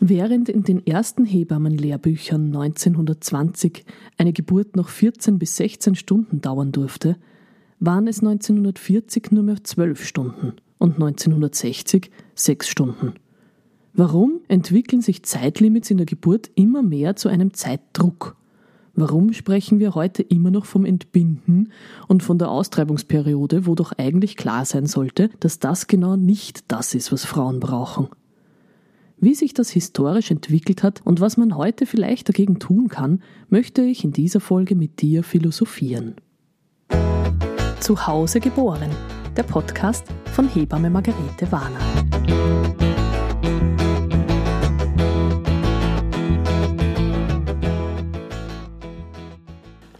Während in den ersten Hebammenlehrbüchern 1920 eine Geburt noch 14 bis 16 Stunden dauern durfte, waren es 1940 nur mehr 12 Stunden und 1960 6 Stunden. Warum entwickeln sich Zeitlimits in der Geburt immer mehr zu einem Zeitdruck? Warum sprechen wir heute immer noch vom Entbinden und von der Austreibungsperiode, wo doch eigentlich klar sein sollte, dass das genau nicht das ist, was Frauen brauchen? Wie sich das historisch entwickelt hat und was man heute vielleicht dagegen tun kann, möchte ich in dieser Folge mit dir philosophieren. Zu Hause geboren, der Podcast von Hebamme Margarete Warner.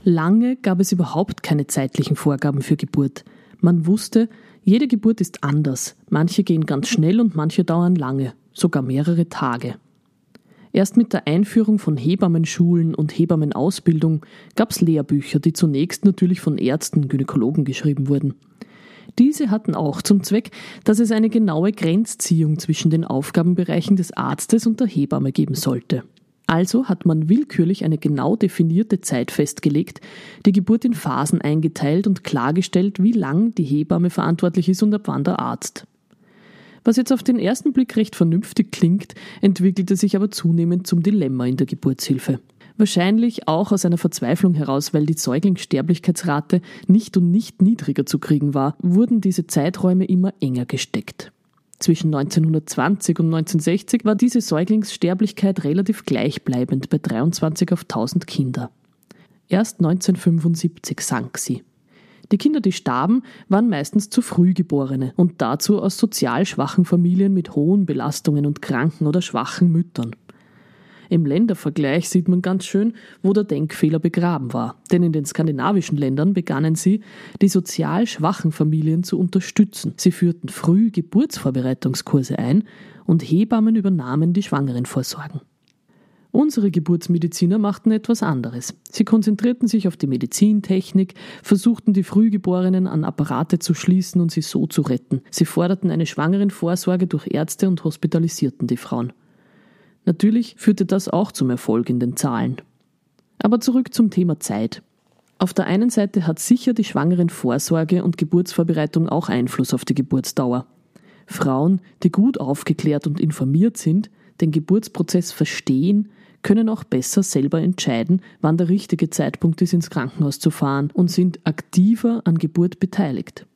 Lange gab es überhaupt keine zeitlichen Vorgaben für Geburt. Man wusste, jede Geburt ist anders. Manche gehen ganz schnell und manche dauern lange sogar mehrere Tage. Erst mit der Einführung von Hebammenschulen und Hebammenausbildung gab es Lehrbücher, die zunächst natürlich von Ärzten, Gynäkologen geschrieben wurden. Diese hatten auch zum Zweck, dass es eine genaue Grenzziehung zwischen den Aufgabenbereichen des Arztes und der Hebamme geben sollte. Also hat man willkürlich eine genau definierte Zeit festgelegt, die Geburt in Phasen eingeteilt und klargestellt, wie lang die Hebamme verantwortlich ist und ab wann der Arzt. Was jetzt auf den ersten Blick recht vernünftig klingt, entwickelte sich aber zunehmend zum Dilemma in der Geburtshilfe. Wahrscheinlich auch aus einer Verzweiflung heraus, weil die Säuglingssterblichkeitsrate nicht und nicht niedriger zu kriegen war, wurden diese Zeiträume immer enger gesteckt. Zwischen 1920 und 1960 war diese Säuglingssterblichkeit relativ gleichbleibend bei 23 auf 1000 Kinder. Erst 1975 sank sie. Die Kinder, die starben, waren meistens zu früh geborene und dazu aus sozial schwachen Familien mit hohen Belastungen und kranken oder schwachen Müttern. Im Ländervergleich sieht man ganz schön, wo der Denkfehler begraben war. Denn in den skandinavischen Ländern begannen sie, die sozial schwachen Familien zu unterstützen. Sie führten früh Geburtsvorbereitungskurse ein und Hebammen übernahmen die Schwangerenvorsorgen. Unsere Geburtsmediziner machten etwas anderes. Sie konzentrierten sich auf die Medizintechnik, versuchten die Frühgeborenen an Apparate zu schließen und sie so zu retten. Sie forderten eine Schwangerenvorsorge durch Ärzte und hospitalisierten die Frauen. Natürlich führte das auch zum Erfolg in den Zahlen. Aber zurück zum Thema Zeit. Auf der einen Seite hat sicher die Schwangerenvorsorge und Geburtsvorbereitung auch Einfluss auf die Geburtsdauer. Frauen, die gut aufgeklärt und informiert sind, den Geburtsprozess verstehen, können auch besser selber entscheiden, wann der richtige Zeitpunkt ist, ins Krankenhaus zu fahren und sind aktiver an Geburt beteiligt.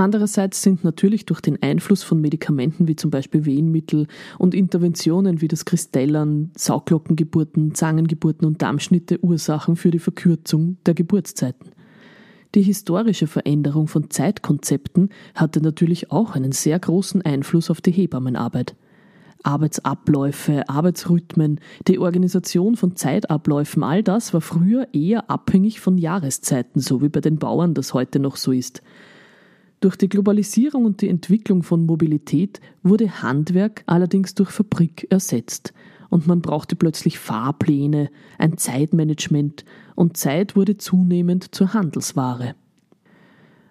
Andererseits sind natürlich durch den Einfluss von Medikamenten wie zum Beispiel Wehenmittel und Interventionen wie das Kristellern, Sauglockengeburten, Zangengeburten und Darmschnitte Ursachen für die Verkürzung der Geburtszeiten. Die historische Veränderung von Zeitkonzepten hatte natürlich auch einen sehr großen Einfluss auf die Hebammenarbeit. Arbeitsabläufe, Arbeitsrhythmen, die Organisation von Zeitabläufen, all das war früher eher abhängig von Jahreszeiten, so wie bei den Bauern das heute noch so ist. Durch die Globalisierung und die Entwicklung von Mobilität wurde Handwerk allerdings durch Fabrik ersetzt und man brauchte plötzlich Fahrpläne, ein Zeitmanagement und Zeit wurde zunehmend zur Handelsware.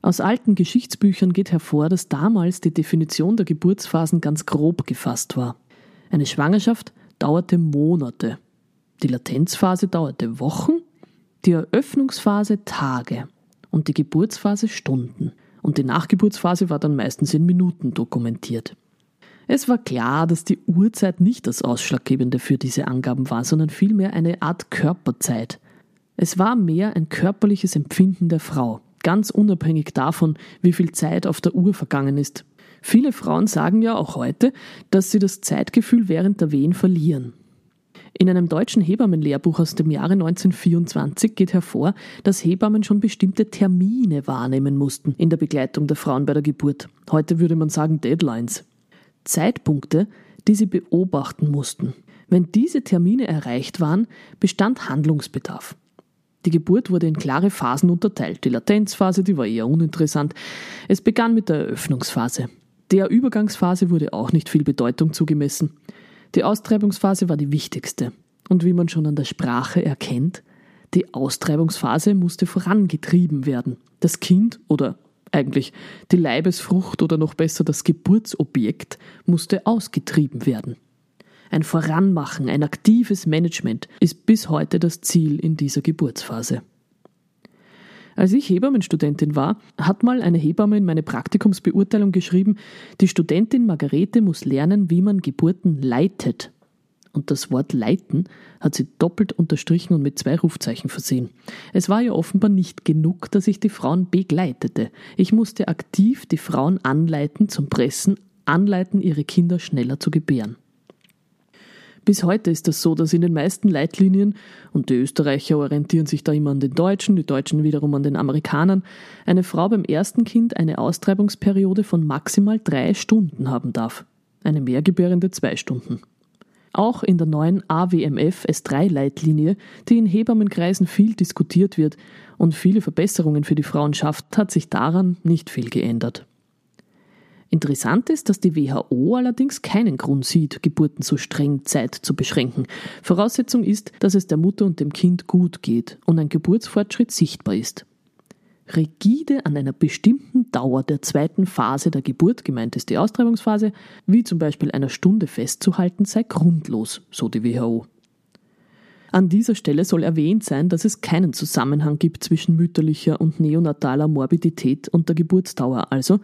Aus alten Geschichtsbüchern geht hervor, dass damals die Definition der Geburtsphasen ganz grob gefasst war. Eine Schwangerschaft dauerte Monate, die Latenzphase dauerte Wochen, die Eröffnungsphase Tage und die Geburtsphase Stunden. Und die Nachgeburtsphase war dann meistens in Minuten dokumentiert. Es war klar, dass die Uhrzeit nicht das Ausschlaggebende für diese Angaben war, sondern vielmehr eine Art Körperzeit. Es war mehr ein körperliches Empfinden der Frau ganz unabhängig davon, wie viel Zeit auf der Uhr vergangen ist. Viele Frauen sagen ja auch heute, dass sie das Zeitgefühl während der Wehen verlieren. In einem deutschen Hebammenlehrbuch aus dem Jahre 1924 geht hervor, dass Hebammen schon bestimmte Termine wahrnehmen mussten in der Begleitung der Frauen bei der Geburt. Heute würde man sagen Deadlines. Zeitpunkte, die sie beobachten mussten. Wenn diese Termine erreicht waren, bestand Handlungsbedarf. Die Geburt wurde in klare Phasen unterteilt. Die Latenzphase, die war eher uninteressant. Es begann mit der Eröffnungsphase. Der Übergangsphase wurde auch nicht viel Bedeutung zugemessen. Die Austreibungsphase war die wichtigste. Und wie man schon an der Sprache erkennt, die Austreibungsphase musste vorangetrieben werden. Das Kind oder eigentlich die Leibesfrucht oder noch besser das Geburtsobjekt musste ausgetrieben werden. Ein Voranmachen, ein aktives Management ist bis heute das Ziel in dieser Geburtsphase. Als ich Hebammenstudentin war, hat mal eine Hebamme in meine Praktikumsbeurteilung geschrieben, die Studentin Margarete muss lernen, wie man Geburten leitet. Und das Wort leiten hat sie doppelt unterstrichen und mit zwei Rufzeichen versehen. Es war ja offenbar nicht genug, dass ich die Frauen begleitete. Ich musste aktiv die Frauen anleiten zum Pressen, anleiten, ihre Kinder schneller zu gebären. Bis heute ist das so, dass in den meisten Leitlinien, und die Österreicher orientieren sich da immer an den Deutschen, die Deutschen wiederum an den Amerikanern, eine Frau beim ersten Kind eine Austreibungsperiode von maximal drei Stunden haben darf. Eine Mehrgebärende zwei Stunden. Auch in der neuen AWMF S3-Leitlinie, die in Hebammenkreisen viel diskutiert wird und viele Verbesserungen für die Frauen schafft, hat sich daran nicht viel geändert. Interessant ist, dass die WHO allerdings keinen Grund sieht, Geburten so streng Zeit zu beschränken. Voraussetzung ist, dass es der Mutter und dem Kind gut geht und ein Geburtsfortschritt sichtbar ist. Rigide an einer bestimmten Dauer der zweiten Phase der Geburt, gemeint ist die Austreibungsphase, wie zum Beispiel einer Stunde festzuhalten, sei grundlos, so die WHO. An dieser Stelle soll erwähnt sein, dass es keinen Zusammenhang gibt zwischen mütterlicher und neonataler Morbidität und der Geburtsdauer, also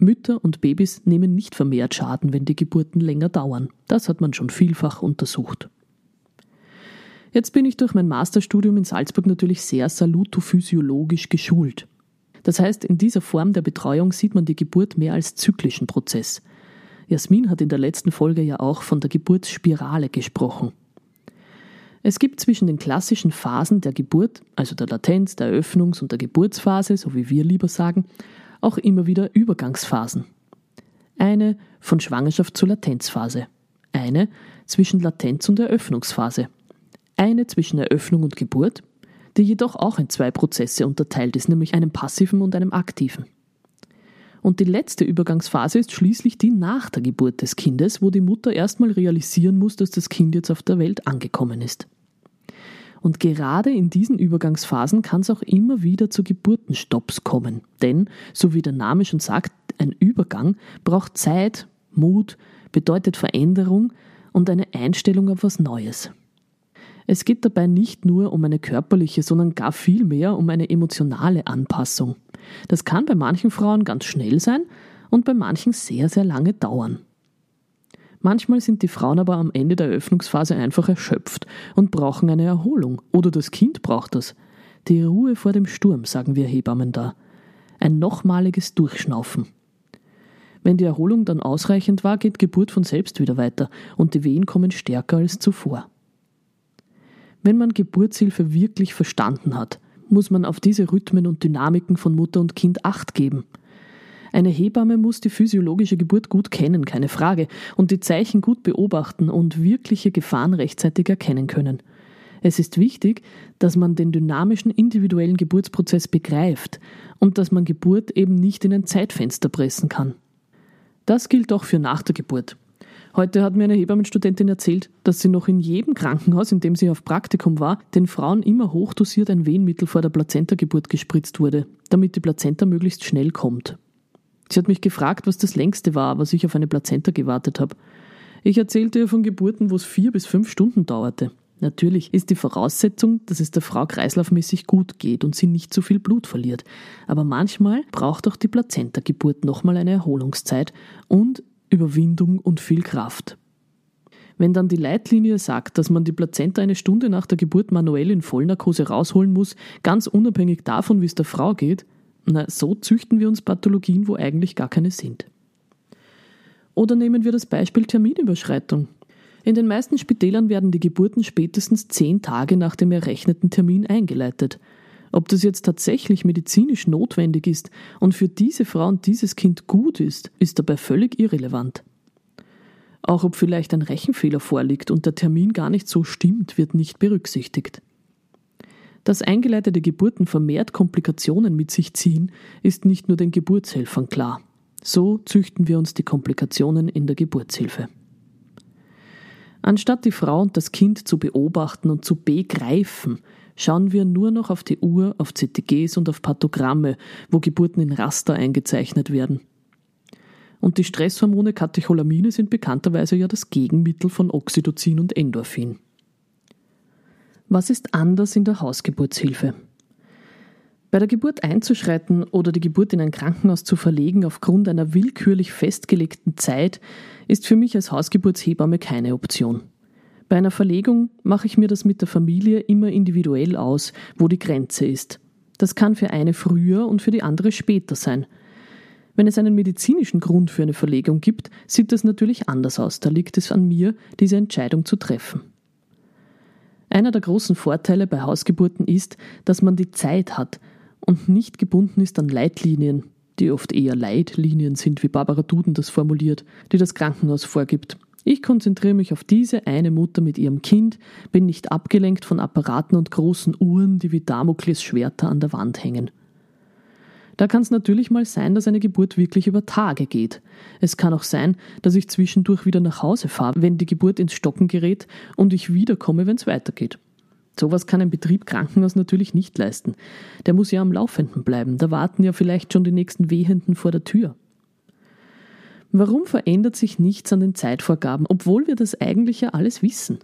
Mütter und Babys nehmen nicht vermehrt Schaden, wenn die Geburten länger dauern. Das hat man schon vielfach untersucht. Jetzt bin ich durch mein Masterstudium in Salzburg natürlich sehr salutophysiologisch geschult. Das heißt, in dieser Form der Betreuung sieht man die Geburt mehr als zyklischen Prozess. Jasmin hat in der letzten Folge ja auch von der Geburtsspirale gesprochen. Es gibt zwischen den klassischen Phasen der Geburt, also der Latenz, der Eröffnungs- und der Geburtsphase, so wie wir lieber sagen, auch immer wieder Übergangsphasen. Eine von Schwangerschaft zur Latenzphase, eine zwischen Latenz und Eröffnungsphase, eine zwischen Eröffnung und Geburt, die jedoch auch in zwei Prozesse unterteilt ist, nämlich einem passiven und einem aktiven. Und die letzte Übergangsphase ist schließlich die nach der Geburt des Kindes, wo die Mutter erstmal realisieren muss, dass das Kind jetzt auf der Welt angekommen ist. Und gerade in diesen Übergangsphasen kann es auch immer wieder zu Geburtenstopps kommen. Denn, so wie der Name schon sagt, ein Übergang braucht Zeit, Mut, bedeutet Veränderung und eine Einstellung auf was Neues. Es geht dabei nicht nur um eine körperliche, sondern gar viel mehr um eine emotionale Anpassung. Das kann bei manchen Frauen ganz schnell sein und bei manchen sehr, sehr lange dauern. Manchmal sind die Frauen aber am Ende der Eröffnungsphase einfach erschöpft und brauchen eine Erholung. Oder das Kind braucht das. Die Ruhe vor dem Sturm, sagen wir Hebammen da. Ein nochmaliges Durchschnaufen. Wenn die Erholung dann ausreichend war, geht Geburt von selbst wieder weiter und die Wehen kommen stärker als zuvor. Wenn man Geburtshilfe wirklich verstanden hat, muss man auf diese Rhythmen und Dynamiken von Mutter und Kind Acht geben – eine Hebamme muss die physiologische Geburt gut kennen, keine Frage, und die Zeichen gut beobachten und wirkliche Gefahren rechtzeitig erkennen können. Es ist wichtig, dass man den dynamischen individuellen Geburtsprozess begreift und dass man Geburt eben nicht in ein Zeitfenster pressen kann. Das gilt auch für nach der Geburt. Heute hat mir eine Hebammenstudentin erzählt, dass sie noch in jedem Krankenhaus, in dem sie auf Praktikum war, den Frauen immer hochdosiert ein Wehenmittel vor der Plazentageburt gespritzt wurde, damit die Plazenta möglichst schnell kommt. Sie hat mich gefragt, was das längste war, was ich auf eine Plazenta gewartet habe. Ich erzählte ihr von Geburten, wo es vier bis fünf Stunden dauerte. Natürlich ist die Voraussetzung, dass es der Frau kreislaufmäßig gut geht und sie nicht zu viel Blut verliert. Aber manchmal braucht auch die Plazenta-Geburt nochmal eine Erholungszeit und Überwindung und viel Kraft. Wenn dann die Leitlinie sagt, dass man die Plazenta eine Stunde nach der Geburt manuell in Vollnarkose rausholen muss, ganz unabhängig davon, wie es der Frau geht, na, so züchten wir uns Pathologien, wo eigentlich gar keine sind. Oder nehmen wir das Beispiel Terminüberschreitung. In den meisten Spitälern werden die Geburten spätestens zehn Tage nach dem errechneten Termin eingeleitet. Ob das jetzt tatsächlich medizinisch notwendig ist und für diese Frau und dieses Kind gut ist, ist dabei völlig irrelevant. Auch ob vielleicht ein Rechenfehler vorliegt und der Termin gar nicht so stimmt, wird nicht berücksichtigt. Dass eingeleitete Geburten vermehrt Komplikationen mit sich ziehen, ist nicht nur den Geburtshelfern klar. So züchten wir uns die Komplikationen in der Geburtshilfe. Anstatt die Frau und das Kind zu beobachten und zu begreifen, schauen wir nur noch auf die Uhr, auf CTGs und auf Pathogramme, wo Geburten in Raster eingezeichnet werden. Und die Stresshormone Katecholamine sind bekannterweise ja das Gegenmittel von Oxytocin und Endorphin. Was ist anders in der Hausgeburtshilfe? Bei der Geburt einzuschreiten oder die Geburt in ein Krankenhaus zu verlegen aufgrund einer willkürlich festgelegten Zeit ist für mich als Hausgeburtshebamme keine Option. Bei einer Verlegung mache ich mir das mit der Familie immer individuell aus, wo die Grenze ist. Das kann für eine früher und für die andere später sein. Wenn es einen medizinischen Grund für eine Verlegung gibt, sieht das natürlich anders aus. Da liegt es an mir, diese Entscheidung zu treffen. Einer der großen Vorteile bei Hausgeburten ist, dass man die Zeit hat, und nicht gebunden ist an Leitlinien, die oft eher Leitlinien sind, wie Barbara Duden das formuliert, die das Krankenhaus vorgibt. Ich konzentriere mich auf diese eine Mutter mit ihrem Kind, bin nicht abgelenkt von Apparaten und großen Uhren, die wie Damokles Schwerter an der Wand hängen. Da kann es natürlich mal sein, dass eine Geburt wirklich über Tage geht. Es kann auch sein, dass ich zwischendurch wieder nach Hause fahre, wenn die Geburt ins Stocken gerät und ich wiederkomme, wenn es weitergeht. Sowas kann ein Betrieb Krankenhaus natürlich nicht leisten. Der muss ja am Laufenden bleiben. Da warten ja vielleicht schon die nächsten Wehenden vor der Tür. Warum verändert sich nichts an den Zeitvorgaben, obwohl wir das eigentlich ja alles wissen?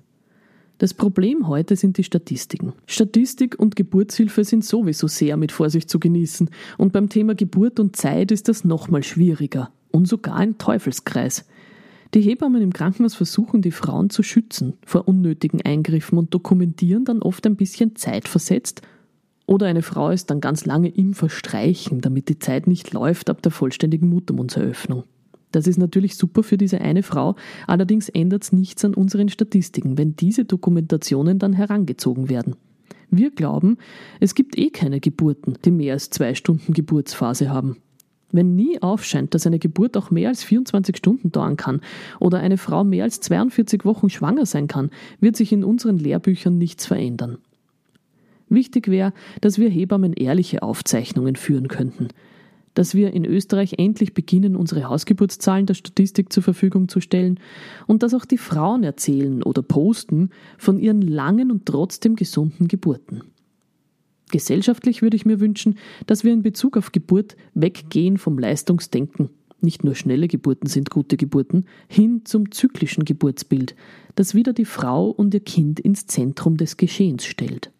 Das Problem heute sind die Statistiken. Statistik und Geburtshilfe sind sowieso sehr mit Vorsicht zu genießen. Und beim Thema Geburt und Zeit ist das nochmal schwieriger. Und sogar ein Teufelskreis. Die Hebammen im Krankenhaus versuchen, die Frauen zu schützen vor unnötigen Eingriffen und dokumentieren dann oft ein bisschen zeitversetzt. Oder eine Frau ist dann ganz lange im Verstreichen, damit die Zeit nicht läuft ab der vollständigen Muttermundseröffnung. Das ist natürlich super für diese eine Frau, allerdings ändert es nichts an unseren Statistiken, wenn diese Dokumentationen dann herangezogen werden. Wir glauben, es gibt eh keine Geburten, die mehr als zwei Stunden Geburtsphase haben. Wenn nie aufscheint, dass eine Geburt auch mehr als 24 Stunden dauern kann oder eine Frau mehr als 42 Wochen schwanger sein kann, wird sich in unseren Lehrbüchern nichts verändern. Wichtig wäre, dass wir Hebammen ehrliche Aufzeichnungen führen könnten, dass wir in Österreich endlich beginnen, unsere Hausgeburtszahlen der Statistik zur Verfügung zu stellen und dass auch die Frauen erzählen oder posten von ihren langen und trotzdem gesunden Geburten. Gesellschaftlich würde ich mir wünschen, dass wir in Bezug auf Geburt weggehen vom Leistungsdenken. Nicht nur schnelle Geburten sind gute Geburten, hin zum zyklischen Geburtsbild, das wieder die Frau und ihr Kind ins Zentrum des Geschehens stellt.